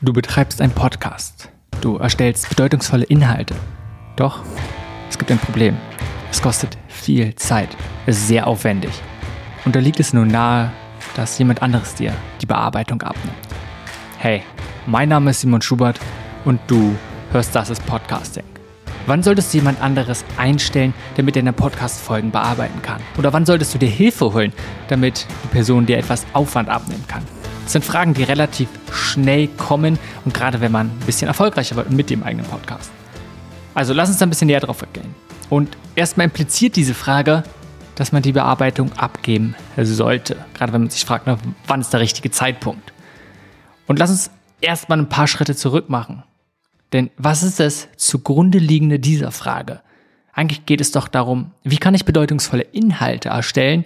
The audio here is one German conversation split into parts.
Du betreibst einen Podcast. Du erstellst bedeutungsvolle Inhalte. Doch, es gibt ein Problem. Es kostet viel Zeit. Es ist sehr aufwendig. Und da liegt es nun nahe, dass jemand anderes dir die Bearbeitung abnimmt. Hey, mein Name ist Simon Schubert und du hörst Das ist Podcasting. Wann solltest du jemand anderes einstellen, damit er deine Podcast-Folgen bearbeiten kann? Oder wann solltest du dir Hilfe holen, damit die Person dir etwas Aufwand abnehmen kann? Das sind Fragen, die relativ schnell kommen und gerade wenn man ein bisschen erfolgreicher wird mit dem eigenen Podcast. Also lass uns da ein bisschen näher drauf gehen. Und erstmal impliziert diese Frage, dass man die Bearbeitung abgeben sollte. Gerade wenn man sich fragt, wann ist der richtige Zeitpunkt. Und lass uns erstmal ein paar Schritte zurück machen. Denn was ist das zugrunde liegende dieser Frage? Eigentlich geht es doch darum, wie kann ich bedeutungsvolle Inhalte erstellen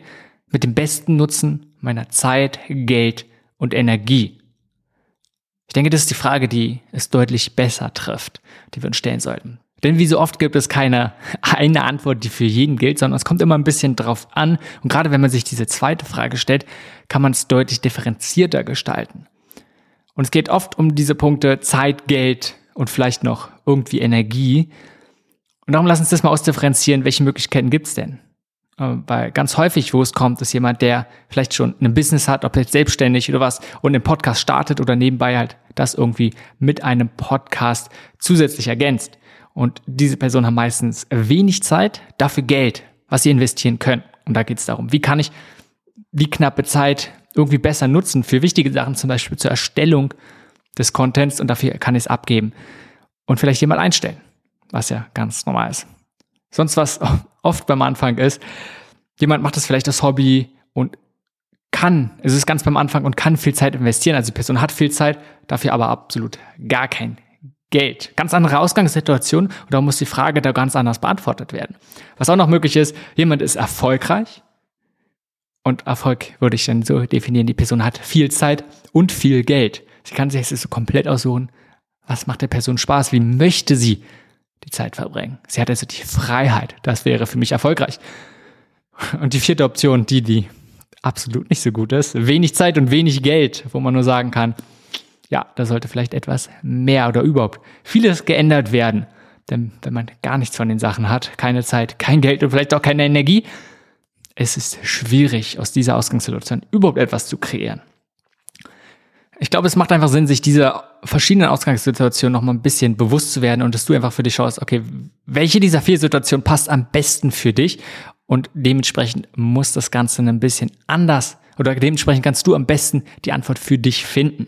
mit dem besten Nutzen meiner Zeit, Geld und Energie? Ich denke, das ist die Frage, die es deutlich besser trifft, die wir uns stellen sollten. Denn wie so oft gibt es keine eine Antwort, die für jeden gilt, sondern es kommt immer ein bisschen drauf an. Und gerade wenn man sich diese zweite Frage stellt, kann man es deutlich differenzierter gestalten. Und es geht oft um diese Punkte Zeit, Geld und vielleicht noch irgendwie Energie. Und darum lass uns das mal ausdifferenzieren, welche Möglichkeiten gibt es denn? Äh, weil ganz häufig, wo es kommt, ist jemand, der vielleicht schon ein Business hat, ob jetzt selbstständig oder was, und einen Podcast startet oder nebenbei halt das irgendwie mit einem Podcast zusätzlich ergänzt. Und diese Personen haben meistens wenig Zeit, dafür Geld, was sie investieren können. Und da geht es darum, wie kann ich die knappe Zeit irgendwie besser nutzen für wichtige Sachen, zum Beispiel zur Erstellung des Contents und dafür kann ich es abgeben und vielleicht jemand einstellen, was ja ganz normal ist. Sonst was oft beim Anfang ist, jemand macht das vielleicht als Hobby und kann, es ist ganz beim Anfang und kann viel Zeit investieren. Also die Person hat viel Zeit, dafür aber absolut gar kein Geld. Ganz andere Ausgangssituation und da muss die Frage da ganz anders beantwortet werden. Was auch noch möglich ist, jemand ist erfolgreich und Erfolg würde ich dann so definieren, die Person hat viel Zeit und viel Geld. Sie kann sich das so komplett aussuchen, was macht der Person Spaß, wie möchte sie die Zeit verbringen. Sie hat also die Freiheit. Das wäre für mich erfolgreich. Und die vierte Option, die, die absolut nicht so gut ist, wenig Zeit und wenig Geld, wo man nur sagen kann, ja, da sollte vielleicht etwas mehr oder überhaupt vieles geändert werden. Denn wenn man gar nichts von den Sachen hat, keine Zeit, kein Geld und vielleicht auch keine Energie, es ist schwierig, aus dieser Ausgangssituation überhaupt etwas zu kreieren. Ich glaube, es macht einfach Sinn, sich dieser verschiedenen Ausgangssituationen noch mal ein bisschen bewusst zu werden und dass du einfach für dich schaust, okay, welche dieser vier Situationen passt am besten für dich und dementsprechend muss das Ganze ein bisschen anders oder dementsprechend kannst du am besten die Antwort für dich finden.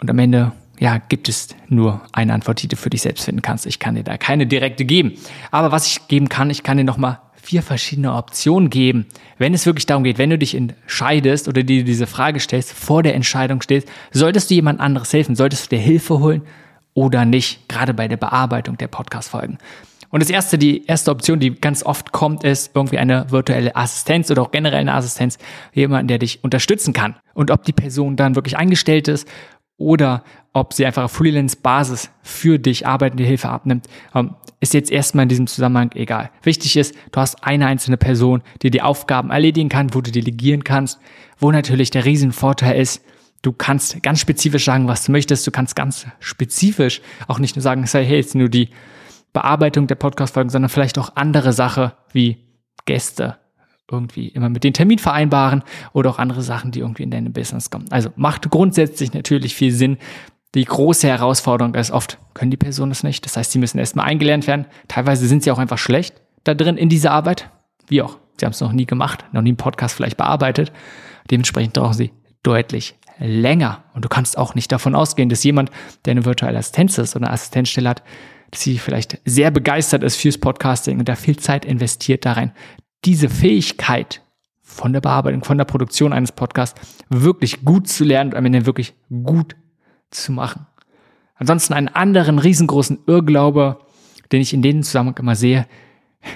Und am Ende, ja, gibt es nur eine Antwort, die du für dich selbst finden kannst. Ich kann dir da keine direkte geben. Aber was ich geben kann, ich kann dir noch mal vier verschiedene Optionen geben, wenn es wirklich darum geht, wenn du dich entscheidest oder dir diese Frage stellst, vor der Entscheidung stehst, solltest du jemand anderes helfen, solltest du dir Hilfe holen oder nicht, gerade bei der Bearbeitung der Podcast-Folgen. Und das erste, die erste Option, die ganz oft kommt, ist irgendwie eine virtuelle Assistenz oder auch generell eine Assistenz, jemand, der dich unterstützen kann. Und ob die Person dann wirklich eingestellt ist oder ob sie einfach auf Freelance-Basis für dich arbeitende Hilfe abnimmt, ähm, ist jetzt erstmal in diesem Zusammenhang egal. Wichtig ist, du hast eine einzelne Person, die die Aufgaben erledigen kann, wo du delegieren kannst, wo natürlich der Riesenvorteil ist, du kannst ganz spezifisch sagen, was du möchtest, du kannst ganz spezifisch auch nicht nur sagen, sei hey, jetzt nur die Bearbeitung der Podcast-Folgen, sondern vielleicht auch andere Sache wie Gäste, irgendwie immer mit den Termin vereinbaren oder auch andere Sachen, die irgendwie in deinem Business kommen. Also macht grundsätzlich natürlich viel Sinn. Die große Herausforderung ist oft, können die Personen das nicht. Das heißt, sie müssen erstmal eingelernt werden. Teilweise sind sie auch einfach schlecht da drin in dieser Arbeit. Wie auch. Sie haben es noch nie gemacht, noch nie einen Podcast vielleicht bearbeitet. Dementsprechend brauchen sie deutlich länger. Und du kannst auch nicht davon ausgehen, dass jemand, der eine virtuelle Assistenz ist oder eine Assistenzstelle hat, dass sie vielleicht sehr begeistert ist fürs Podcasting und da viel Zeit investiert darin, diese Fähigkeit von der Bearbeitung, von der Produktion eines Podcasts wirklich gut zu lernen und am Ende wirklich gut zu machen. Ansonsten einen anderen riesengroßen Irrglaube, den ich in dem Zusammenhang immer sehe,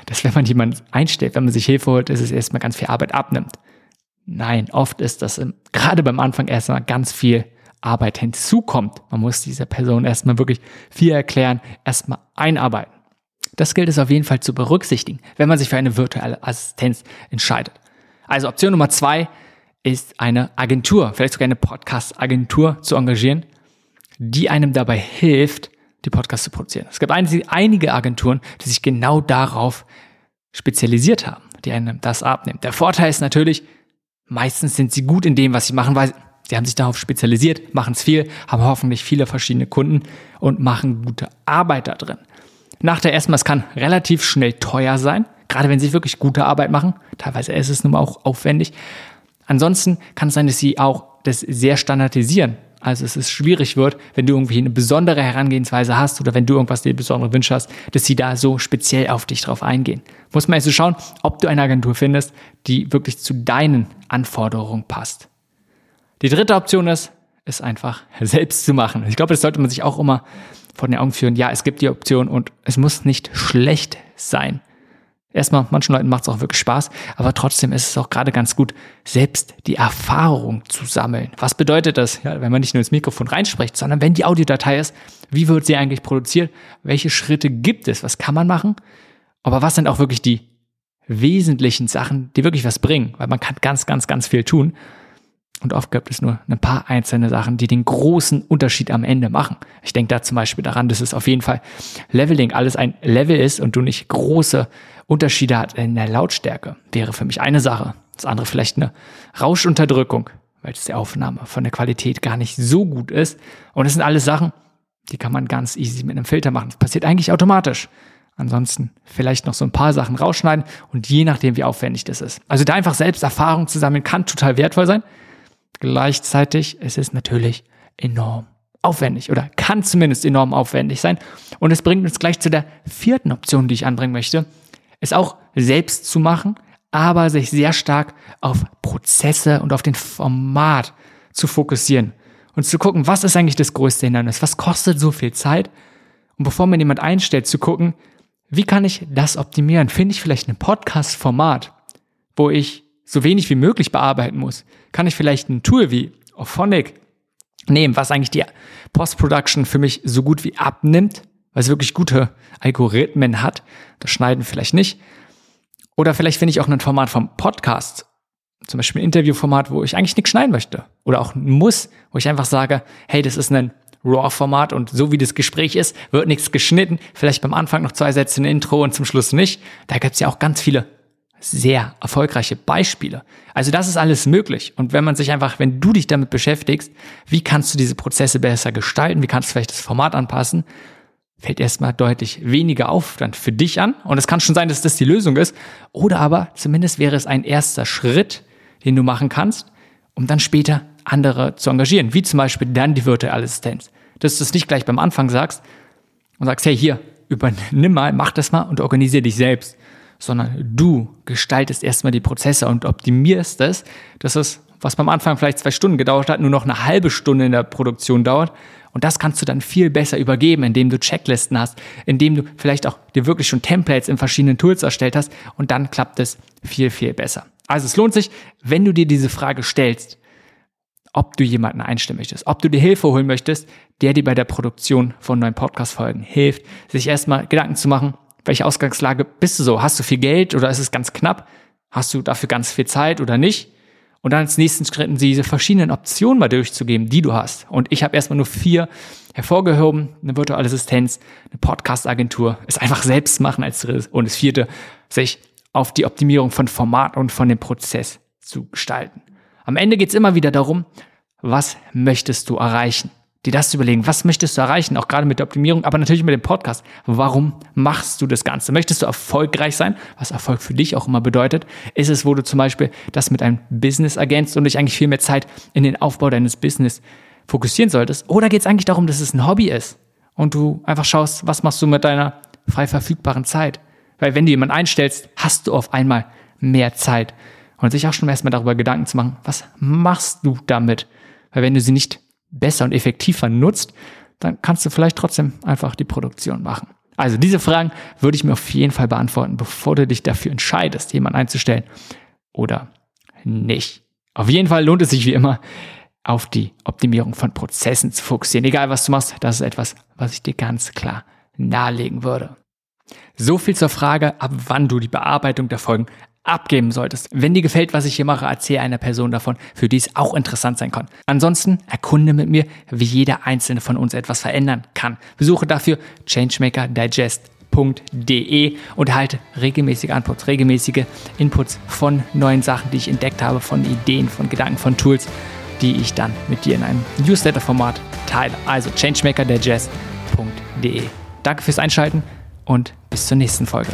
dass wenn man jemanden einstellt, wenn man sich Hilfe holt, dass es erstmal ganz viel Arbeit abnimmt. Nein, oft ist das im, gerade beim Anfang erstmal ganz viel Arbeit hinzukommt. Man muss dieser Person erstmal wirklich viel erklären, erstmal einarbeiten. Das gilt es auf jeden Fall zu berücksichtigen, wenn man sich für eine virtuelle Assistenz entscheidet. Also Option Nummer zwei ist eine Agentur, vielleicht sogar eine Podcast-Agentur zu engagieren, die einem dabei hilft, die Podcasts zu produzieren. Es gibt einige Agenturen, die sich genau darauf spezialisiert haben, die einem das abnehmen. Der Vorteil ist natürlich, meistens sind sie gut in dem, was sie machen, weil sie haben sich darauf spezialisiert, machen es viel, haben hoffentlich viele verschiedene Kunden und machen gute Arbeit da drin. Nachteil erstmal, es kann relativ schnell teuer sein, gerade wenn sie wirklich gute Arbeit machen. Teilweise ist es nun mal auch aufwendig. Ansonsten kann es sein, dass sie auch das sehr standardisieren. Also es ist schwierig wird, wenn du irgendwie eine besondere Herangehensweise hast oder wenn du irgendwas dir besondere Wünsche hast, dass sie da so speziell auf dich drauf eingehen. Muss man also schauen, ob du eine Agentur findest, die wirklich zu deinen Anforderungen passt. Die dritte Option ist, es einfach selbst zu machen. Ich glaube, das sollte man sich auch immer vor den Augen führen. Ja, es gibt die Option und es muss nicht schlecht sein. Erstmal, manchen Leuten macht es auch wirklich Spaß, aber trotzdem ist es auch gerade ganz gut, selbst die Erfahrung zu sammeln. Was bedeutet das, ja, wenn man nicht nur ins Mikrofon reinspricht, sondern wenn die Audiodatei ist, wie wird sie eigentlich produziert? Welche Schritte gibt es? Was kann man machen? Aber was sind auch wirklich die wesentlichen Sachen, die wirklich was bringen? Weil man kann ganz, ganz, ganz viel tun. Und oft gibt es nur ein paar einzelne Sachen, die den großen Unterschied am Ende machen. Ich denke da zum Beispiel daran, dass es auf jeden Fall Leveling alles ein Level ist und du nicht große Unterschiede hat in der Lautstärke. Wäre für mich eine Sache. Das andere vielleicht eine Rauschunterdrückung, weil es die Aufnahme von der Qualität gar nicht so gut ist. Und es sind alles Sachen, die kann man ganz easy mit einem Filter machen. Das passiert eigentlich automatisch. Ansonsten vielleicht noch so ein paar Sachen rausschneiden und je nachdem, wie aufwendig das ist. Also da einfach selbst Erfahrung zu sammeln, kann total wertvoll sein. Gleichzeitig ist es natürlich enorm aufwendig oder kann zumindest enorm aufwendig sein. Und es bringt uns gleich zu der vierten Option, die ich anbringen möchte. Es auch selbst zu machen, aber sich sehr stark auf Prozesse und auf den Format zu fokussieren und zu gucken, was ist eigentlich das größte Hindernis? Was kostet so viel Zeit? Und bevor man jemand einstellt, zu gucken, wie kann ich das optimieren? Finde ich vielleicht ein Podcast-Format, wo ich so wenig wie möglich bearbeiten muss, kann ich vielleicht ein Tool wie Auphonic nehmen, was eigentlich die Post-Production für mich so gut wie abnimmt, weil es wirklich gute Algorithmen hat. Das Schneiden vielleicht nicht. Oder vielleicht finde ich auch ein Format vom Podcast, zum Beispiel ein Interviewformat, wo ich eigentlich nichts schneiden möchte. Oder auch muss, wo ich einfach sage, hey, das ist ein RAW-Format und so wie das Gespräch ist, wird nichts geschnitten. Vielleicht beim Anfang noch zwei Sätze ein Intro und zum Schluss nicht. Da gibt es ja auch ganz viele sehr erfolgreiche Beispiele. Also das ist alles möglich. Und wenn man sich einfach, wenn du dich damit beschäftigst, wie kannst du diese Prozesse besser gestalten, wie kannst du vielleicht das Format anpassen, fällt erstmal deutlich weniger Aufwand für dich an. Und es kann schon sein, dass das die Lösung ist. Oder aber zumindest wäre es ein erster Schritt, den du machen kannst, um dann später andere zu engagieren. Wie zum Beispiel dann die virtuelle Assistenz. Dass du es nicht gleich beim Anfang sagst und sagst, hey, hier, übernimm mal, mach das mal und organisiere dich selbst sondern du gestaltest erstmal die Prozesse und optimierst es, dass es, was beim Anfang vielleicht zwei Stunden gedauert hat, nur noch eine halbe Stunde in der Produktion dauert. Und das kannst du dann viel besser übergeben, indem du Checklisten hast, indem du vielleicht auch dir wirklich schon Templates in verschiedenen Tools erstellt hast und dann klappt es viel, viel besser. Also es lohnt sich, wenn du dir diese Frage stellst, ob du jemanden einstellen möchtest, ob du dir Hilfe holen möchtest, der dir bei der Produktion von neuen Podcast-Folgen hilft, sich erstmal Gedanken zu machen, welche Ausgangslage bist du so? Hast du viel Geld oder ist es ganz knapp? Hast du dafür ganz viel Zeit oder nicht? Und dann als nächsten Schritt diese verschiedenen Optionen mal durchzugeben, die du hast. Und ich habe erstmal nur vier hervorgehoben. Eine virtuelle Assistenz, eine Podcast-Agentur, es einfach selbst machen als drittes. Und das vierte, sich auf die Optimierung von Format und von dem Prozess zu gestalten. Am Ende geht es immer wieder darum, was möchtest du erreichen? Dir das zu überlegen, was möchtest du erreichen, auch gerade mit der Optimierung, aber natürlich mit dem Podcast. Warum machst du das Ganze? Möchtest du erfolgreich sein, was Erfolg für dich auch immer bedeutet? Ist es, wo du zum Beispiel das mit einem Business ergänzt und dich eigentlich viel mehr Zeit in den Aufbau deines Business fokussieren solltest? Oder geht es eigentlich darum, dass es ein Hobby ist und du einfach schaust, was machst du mit deiner frei verfügbaren Zeit? Weil wenn du jemanden einstellst, hast du auf einmal mehr Zeit. Und sich auch schon erstmal darüber Gedanken zu machen, was machst du damit? Weil wenn du sie nicht besser und effektiver nutzt, dann kannst du vielleicht trotzdem einfach die Produktion machen. Also diese Fragen würde ich mir auf jeden Fall beantworten, bevor du dich dafür entscheidest, jemanden einzustellen oder nicht. Auf jeden Fall lohnt es sich wie immer, auf die Optimierung von Prozessen zu fokussieren. Egal was du machst, das ist etwas, was ich dir ganz klar nahelegen würde. So viel zur Frage, ab wann du die Bearbeitung der Folgen abgeben solltest. Wenn dir gefällt, was ich hier mache, erzähle einer Person davon, für die es auch interessant sein kann. Ansonsten erkunde mit mir, wie jeder einzelne von uns etwas verändern kann. Besuche dafür changemakerdigest.de und erhalte regelmäßige Inputs, regelmäßige Inputs von neuen Sachen, die ich entdeckt habe, von Ideen, von Gedanken, von Tools, die ich dann mit dir in einem Newsletter-Format teile. Also changemakerdigest.de. Danke fürs Einschalten und bis zur nächsten Folge.